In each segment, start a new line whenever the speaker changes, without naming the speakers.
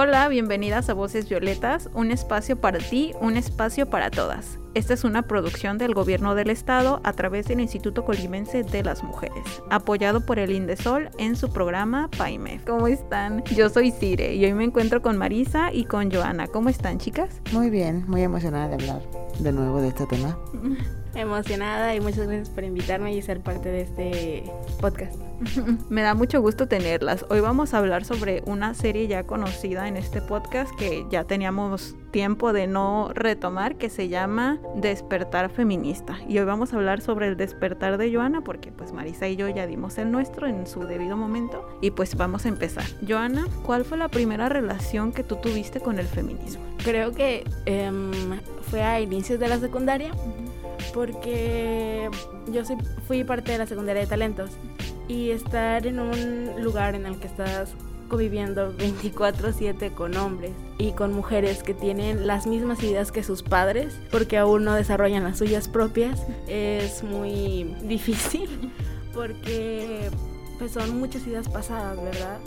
Hola, bienvenidas a Voces Violetas, un espacio para ti, un espacio para todas. Esta es una producción del Gobierno del Estado a través del Instituto Colimense de las Mujeres, apoyado por el Indesol en su programa PAIMEF. ¿Cómo están? Yo soy Cire y hoy me encuentro con Marisa y con Joana. ¿Cómo están, chicas?
Muy bien, muy emocionada de hablar de nuevo de este tema.
Emocionada y muchas gracias por invitarme y ser parte de este podcast.
Me da mucho gusto tenerlas. Hoy vamos a hablar sobre una serie ya conocida en este podcast que ya teníamos tiempo de no retomar que se llama Despertar Feminista. Y hoy vamos a hablar sobre el despertar de Joana porque pues Marisa y yo ya dimos el nuestro en su debido momento y pues vamos a empezar. Joana, ¿cuál fue la primera relación que tú tuviste con el feminismo?
Creo que em, fue a inicios de la secundaria porque yo fui parte de la secundaria de talentos y estar en un lugar en el que estás conviviendo 24/7 con hombres y con mujeres que tienen las mismas ideas que sus padres, porque aún no desarrollan las suyas propias, es muy difícil, porque pues son muchas ideas pasadas, ¿verdad?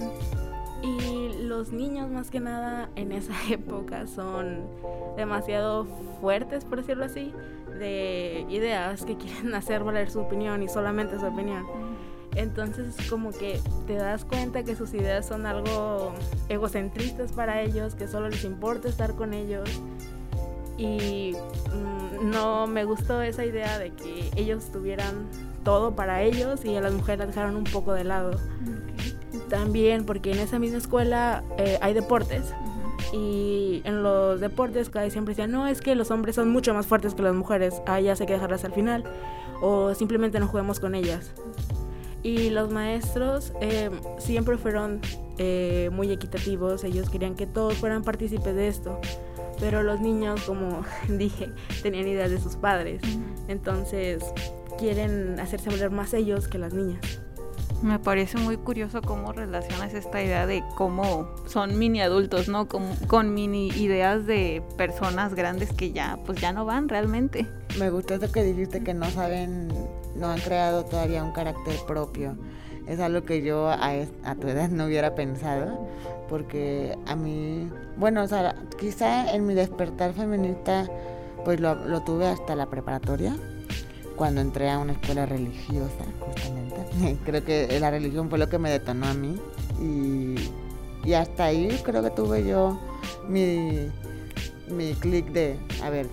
Y los niños más que nada en esa época son demasiado fuertes, por decirlo así, de ideas que quieren hacer valer su opinión y solamente su opinión. Entonces como que te das cuenta que sus ideas son algo egocentristas para ellos, que solo les importa estar con ellos. Y mm, no me gustó esa idea de que ellos tuvieran todo para ellos y a las mujeres las dejaron un poco de lado. También porque en esa misma escuela eh, hay deportes y en los deportes casi siempre decían, no, es que los hombres son mucho más fuertes que las mujeres, ah, ya hay que dejarlas al final, o simplemente no juguemos con ellas. Y los maestros eh, siempre fueron eh, muy equitativos, ellos querían que todos fueran partícipes de esto, pero los niños, como dije, tenían ideas de sus padres, entonces quieren hacerse valer más ellos que las niñas.
Me parece muy curioso cómo relacionas esta idea de cómo son mini adultos, ¿no? Con, mini ideas de personas grandes que ya, pues ya no van realmente.
Me gustó eso que dijiste que no saben no han creado todavía un carácter propio. Es algo que yo a, a tu edad no hubiera pensado, porque a mí, bueno, o sea, quizá en mi despertar feminista, pues lo, lo tuve hasta la preparatoria, cuando entré a una escuela religiosa, justamente. creo que la religión fue lo que me detonó a mí. Y, hasta ahí creo que tuve yo mi, mi clic de, a ver,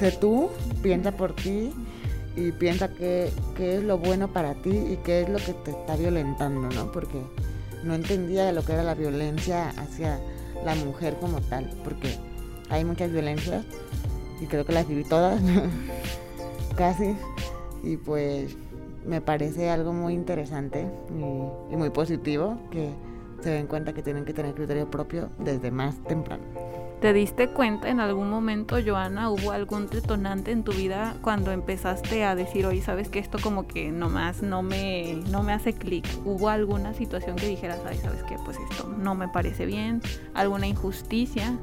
sé tú, piensa por ti y piensa qué, es lo bueno para ti y qué es lo que te está violentando, ¿no? Porque no entendía lo que era la violencia hacia la mujer como tal, porque hay muchas violencias y creo que las viví todas, casi, y pues me parece algo muy interesante y, y muy positivo que se den cuenta que tienen que tener criterio propio desde más temprano.
¿Te diste cuenta en algún momento, Joana, hubo algún detonante en tu vida cuando empezaste a decir, oye, sabes que esto como que nomás no me, no me hace clic? ¿Hubo alguna situación que dijeras, ay, sabes que pues esto no me parece bien? ¿Alguna injusticia?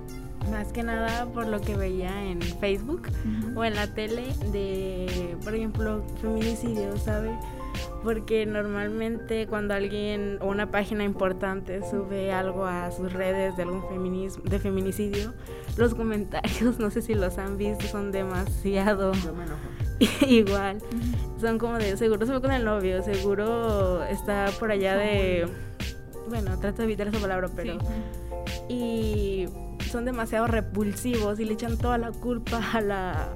Más que nada por lo que veía en Facebook o en la tele de, por ejemplo, feminicidio, ¿sabes? porque normalmente cuando alguien o una página importante sube algo a sus redes de algún feminismo, de feminicidio, los comentarios, no sé si los han visto, son demasiado igual. Son como de seguro se fue con el novio, seguro está por allá de bueno, trato de evitar esa palabra, pero y son demasiado repulsivos y le echan toda la culpa a la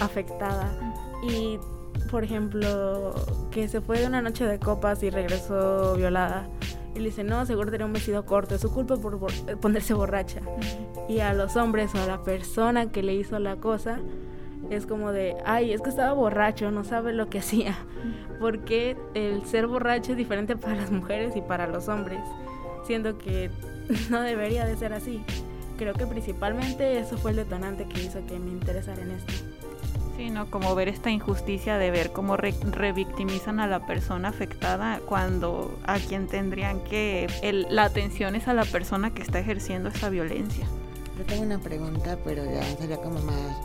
afectada y por ejemplo, que se fue de una noche de copas y regresó violada. Y le dice, no, seguro tenía un vestido corto, es su culpa por, ponerse borracha. Y a los hombres o a la persona que le hizo la cosa, es como de, ay, es que estaba borracho, no sabe lo que hacía. Porque el ser borracho es diferente para las mujeres y para los hombres, siendo que no debería de ser así. Creo que principalmente eso fue el detonante que hizo que me interesara en esto.
Sí, ¿no? Como ver esta injusticia de ver cómo revictimizan a la persona afectada cuando a quien tendrían que... la atención es a la persona que está ejerciendo esa violencia.
Yo tengo una pregunta, pero ya sería como más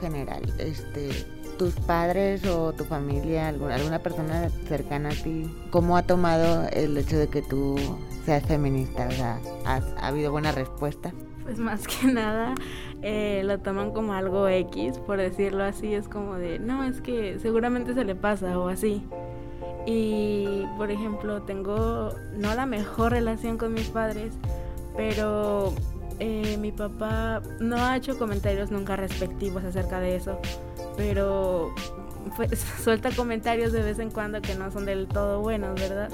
general. Este, tus padres o tu familia, alguna persona cercana a ti, ¿cómo ha tomado el hecho de que tú seas feminista? O sea, ¿ha habido buena respuesta?
Pues más que nada eh, lo toman como algo X, por decirlo así, es como de, no, es que seguramente se le pasa o así. Y, por ejemplo, tengo no la mejor relación con mis padres, pero eh, mi papá no ha hecho comentarios nunca respectivos acerca de eso pero pues, suelta comentarios de vez en cuando que no son del todo buenos, ¿verdad?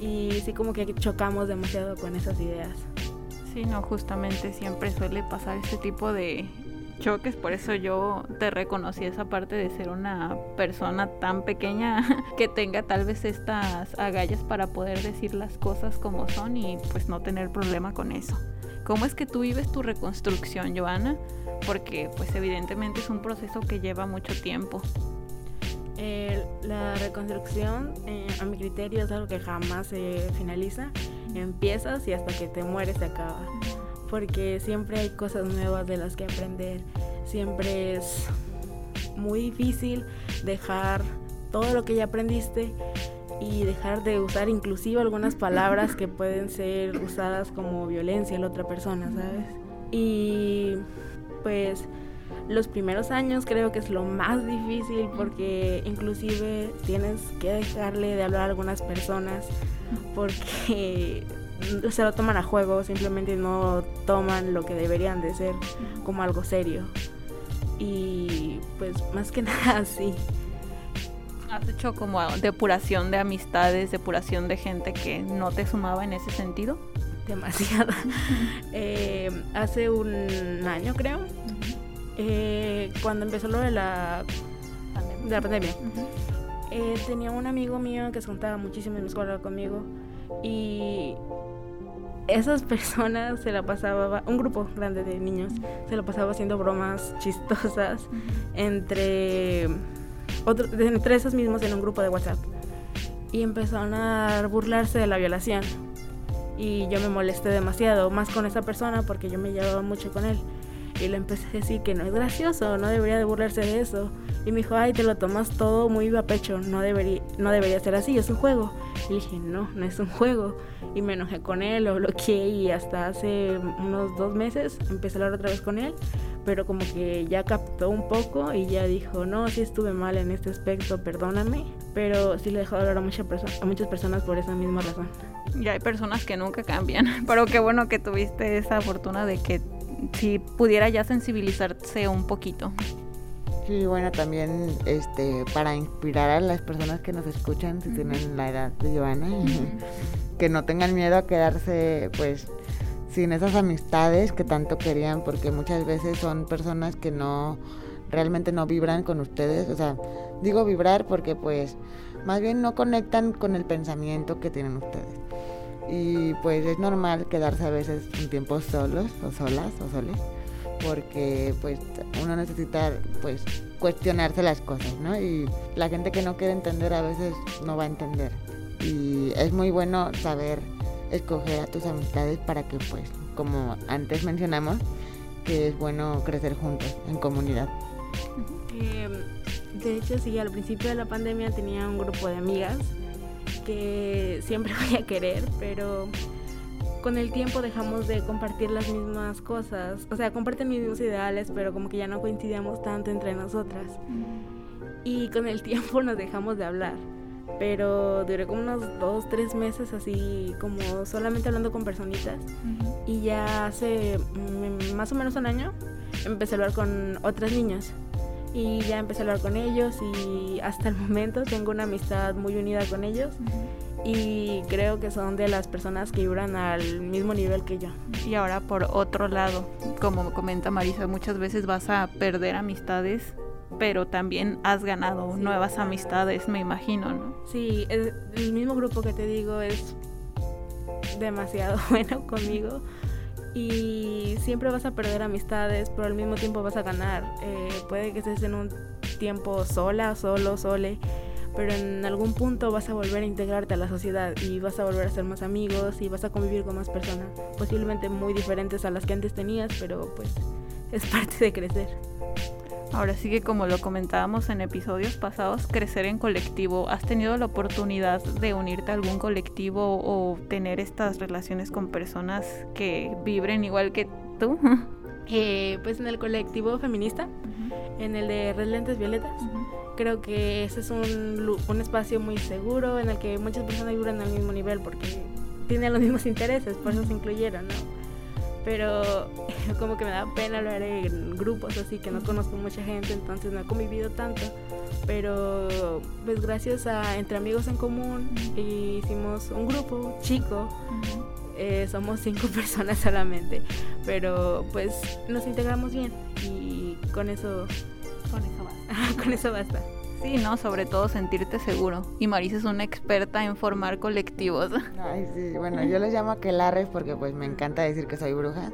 Y sí como que chocamos demasiado con esas ideas.
Sí, no, justamente siempre suele pasar este tipo de choques, por eso yo te reconocí esa parte de ser una persona tan pequeña que tenga tal vez estas agallas para poder decir las cosas como son y pues no tener problema con eso. ¿Cómo es que tú vives tu reconstrucción, Joana? Porque pues evidentemente es un proceso que lleva mucho tiempo.
la reconstrucción, eh, a mi criterio, es algo que jamás se finaliza. Empiezas y hasta que te mueres se acaba. Porque siempre hay cosas nuevas de las que aprender. Siempre es muy difícil dejar todo lo que ya aprendiste y dejar de usar inclusive algunas palabras que pueden ser usadas como violencia en la otra persona, ¿sabes? Y pues los primeros años creo que es lo más difícil porque inclusive tienes que dejarle de hablar a algunas personas porque se lo toman a juego, simplemente no toman lo que deberían de ser como algo serio. Y pues más que nada así.
¿Has hecho como depuración de amistades, depuración de gente que no te sumaba en ese sentido?
Demasiada. Eh, hace un año creo, eh, cuando empezó lo de la pandemia, de la pandemia eh, tenía un amigo mío que se juntaba muchísimo en la escuela conmigo y esas personas se la pasaba, un grupo grande de niños, se la pasaba haciendo bromas chistosas entre entre esos mismos en un grupo de WhatsApp. Y empezaron a burlarse de la violación. Y yo me molesté demasiado, más con esa persona porque yo me llevaba mucho con él. Y le empecé a decir que no es gracioso, no debería de burlarse de eso. Y me dijo, ay, te lo tomas todo muy a pecho, no debería, no debería ser así, es un juego. Y dije, no, no es un juego. Y me enojé con él, lo bloqueé y hasta hace unos dos meses empecé a hablar otra vez con él pero como que ya captó un poco y ya dijo, no, sí estuve mal en este aspecto, perdóname, pero sí le dejó hablar a, a muchas personas por esa misma razón.
Y hay personas que nunca cambian, pero qué bueno que tuviste esa fortuna de que si pudiera ya sensibilizarse un poquito.
Sí, bueno, también este para inspirar a las personas que nos escuchan, si tienen la edad de Giovanna, que no tengan miedo a quedarse pues sin esas amistades que tanto querían, porque muchas veces son personas que no realmente no vibran con ustedes, o sea, digo vibrar porque pues más bien no conectan con el pensamiento que tienen ustedes. Y pues es normal quedarse a veces un tiempo solos o solas o soles, porque pues uno necesita pues cuestionarse las cosas, ¿no? Y la gente que no quiere entender a veces no va a entender. Y es muy bueno saber escoger a tus amistades para que pues, como antes mencionamos, que es bueno crecer juntos en comunidad.
Em, de hecho, sí, al principio de la pandemia tenía un grupo de amigas que siempre voy a querer, pero con el tiempo dejamos de compartir las mismas cosas. O sea, comparten mis mismos ideales, pero como que ya no coincidíamos tanto entre nosotras. Y con el tiempo nos dejamos de hablar. Pero duré como unos dos, tres meses así como solamente hablando con personitas. Y ya hace mm, más o menos un año empecé a hablar con otras niñas. Y ya empecé a hablar con ellos y hasta el momento tengo una amistad muy unida con ellos y creo que son de las personas que vibran al mismo nivel que yo.
Y ahora por otro lado, como comenta Marisa, muchas veces vas a perder amistades pero también has ganado nuevas amistades, me imagino, ¿no?
Sí, el, mismo grupo que te digo es demasiado bueno conmigo y siempre vas a perder amistades, pero al mismo tiempo vas a ganar. Eh, puede que estés en un tiempo sola, solo, sole, pero en algún punto vas a volver a integrarte a la sociedad y vas a volver a ser más amigos y vas a convivir con más personas, posiblemente muy diferentes a las que antes tenías, pero pues es parte de crecer.
Ahora sí que como lo comentábamos en episodios pasados, crecer en colectivo. ¿Has tenido la oportunidad de unirte a algún colectivo o tener estas relaciones con personas que vibren igual que tú?
Eh, pues en el colectivo feminista, en el de Red Lentes Violetas. Creo que ese es un, un espacio muy seguro en el que muchas personas vibran al mismo nivel porque tienen los mismos intereses, por eso se incluyeron, ¿no? pero como que me da pena hablar en grupos así que no conozco mucha gente, entonces no he convivido tanto. Pero pues gracias a Entre Amigos en Común hicimos un grupo chico, eh, somos cinco personas solamente, pero pues nos integramos bien y con eso,
con eso basta.
con eso basta.
Sí, ¿no? Sobre todo sentirte seguro. Y Marisa es una experta en formar colectivos.
Ay, sí. Bueno, yo les llamo aquelarres porque pues me encanta decir que soy bruja.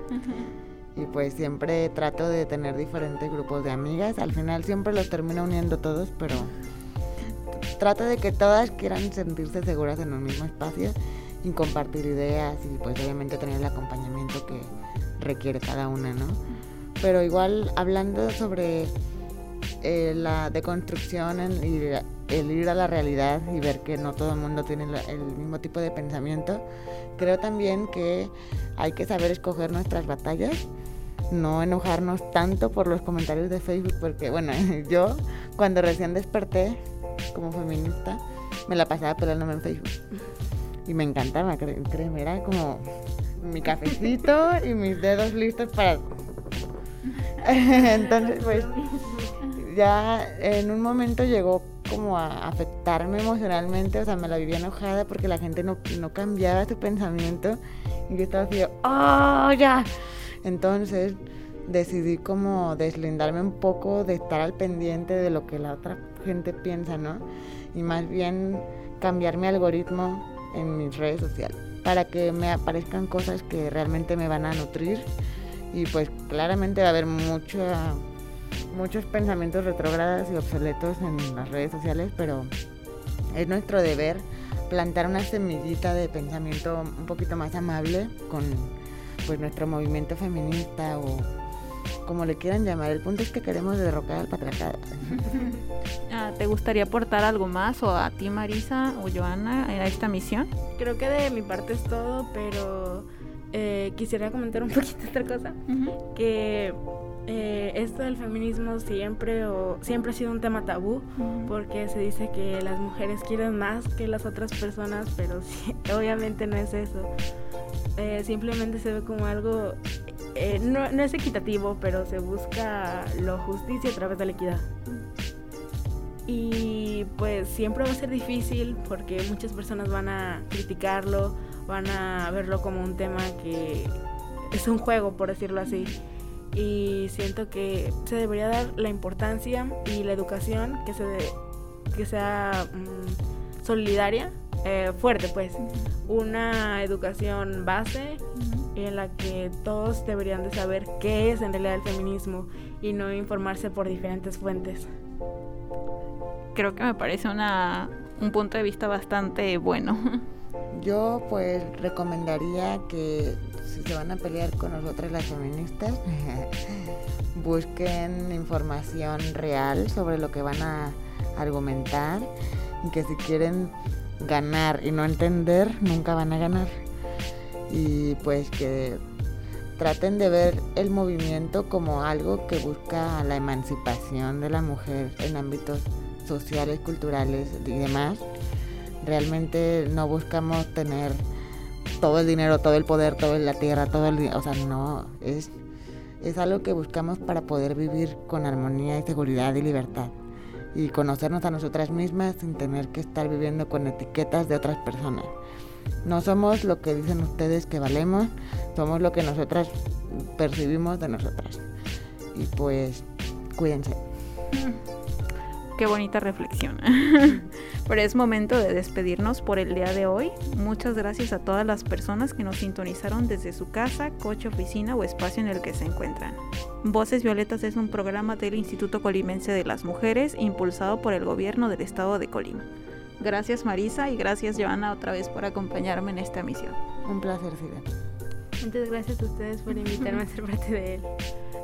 Y pues siempre trato de tener diferentes grupos de amigas. Al final siempre los termino uniendo todos, pero trato de que todas quieran sentirse seguras en un mismo espacio y compartir ideas y pues obviamente tener el acompañamiento que requiere cada una, ¿no? Pero igual hablando sobre eh, la deconstrucción, el ir, el ir a la realidad y ver que no todo el mundo tiene el mismo tipo de pensamiento. Creo también que hay que saber escoger nuestras batallas, no enojarnos tanto por los comentarios de Facebook, porque bueno, yo cuando recién desperté como feminista, me la pasaba peleándome en Facebook. Y me encantaba, créeme, era como mi cafecito y mis dedos listos para... Entonces, pues ya en un momento llegó como a afectarme emocionalmente, o sea, me la vivía enojada porque la gente no, no cambiaba su pensamiento y yo estaba así, ¡oh, ya! Entonces decidí como deslindarme un poco de estar al pendiente de lo que la otra gente piensa, ¿no? Y más bien cambiar mi algoritmo en mis redes sociales para que me aparezcan cosas que realmente me van a nutrir y pues claramente va a haber mucha muchos pensamientos retrógradas y obsoletos en las redes sociales, pero es nuestro deber plantar una semillita de pensamiento un poquito más amable con pues nuestro movimiento feminista o como le quieran llamar. El punto es que queremos derrocar al patriarcado.
Ah, ¿Te gustaría aportar algo más o a ti Marisa o Joana a esta misión?
Creo que de mi parte es todo, pero eh, quisiera comentar un poquito otra cosa. Que eh, esto del feminismo siempre o siempre ha sido un tema tabú porque se dice que las mujeres quieren más que las otras personas, pero obviamente no es eso. Eh, simplemente se ve como algo eh, no, no, es equitativo, pero se busca la justicia a través de la equidad. Y pues siempre va a ser difícil porque muchas personas van a criticarlo, van a verlo como un tema que es un juego, por decirlo así y siento que se debería dar la importancia y la educación que, se que sea mm, solidaria, eh, fuerte pues, una educación base en la que todos deberían de saber qué es en realidad el feminismo y no informarse por diferentes fuentes.
Creo que me parece una, un punto de vista bastante bueno.
Yo pues recomendaría que si se van a pelear con nosotras las feministas, busquen información real sobre lo que van a argumentar y que si quieren ganar y no entender, nunca van a ganar. Y pues que traten de ver el movimiento como algo que busca la emancipación de la mujer en ámbitos sociales, culturales y demás. Realmente no buscamos tener todo el dinero, todo el poder, toda la tierra, todo el... O sea, no, es, es algo que buscamos para poder vivir con armonía y seguridad y libertad. Y conocernos a nosotras mismas sin tener que estar viviendo con etiquetas de otras personas. No somos lo que dicen ustedes que valemos, somos lo que nosotras percibimos de nosotras. Y pues, cuídense.
Qué bonita reflexión. Pero es momento de despedirnos por el día de hoy. Muchas gracias a todas las personas que nos sintonizaron desde su casa, coche, oficina o espacio en el que se encuentran. Voces Violetas es un programa del Instituto Colimense de las Mujeres impulsado por el gobierno del estado de Colima. Gracias Marisa y gracias Joana otra vez por acompañarme en esta misión.
Un placer, Sida.
Muchas gracias a ustedes por invitarme a ser parte de él.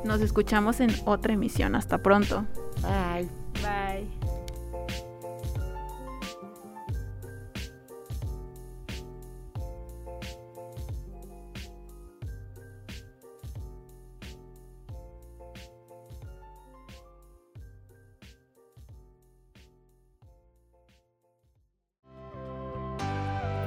Nos escuchamos en otra emisión. Hasta pronto.
Bye.
Bye.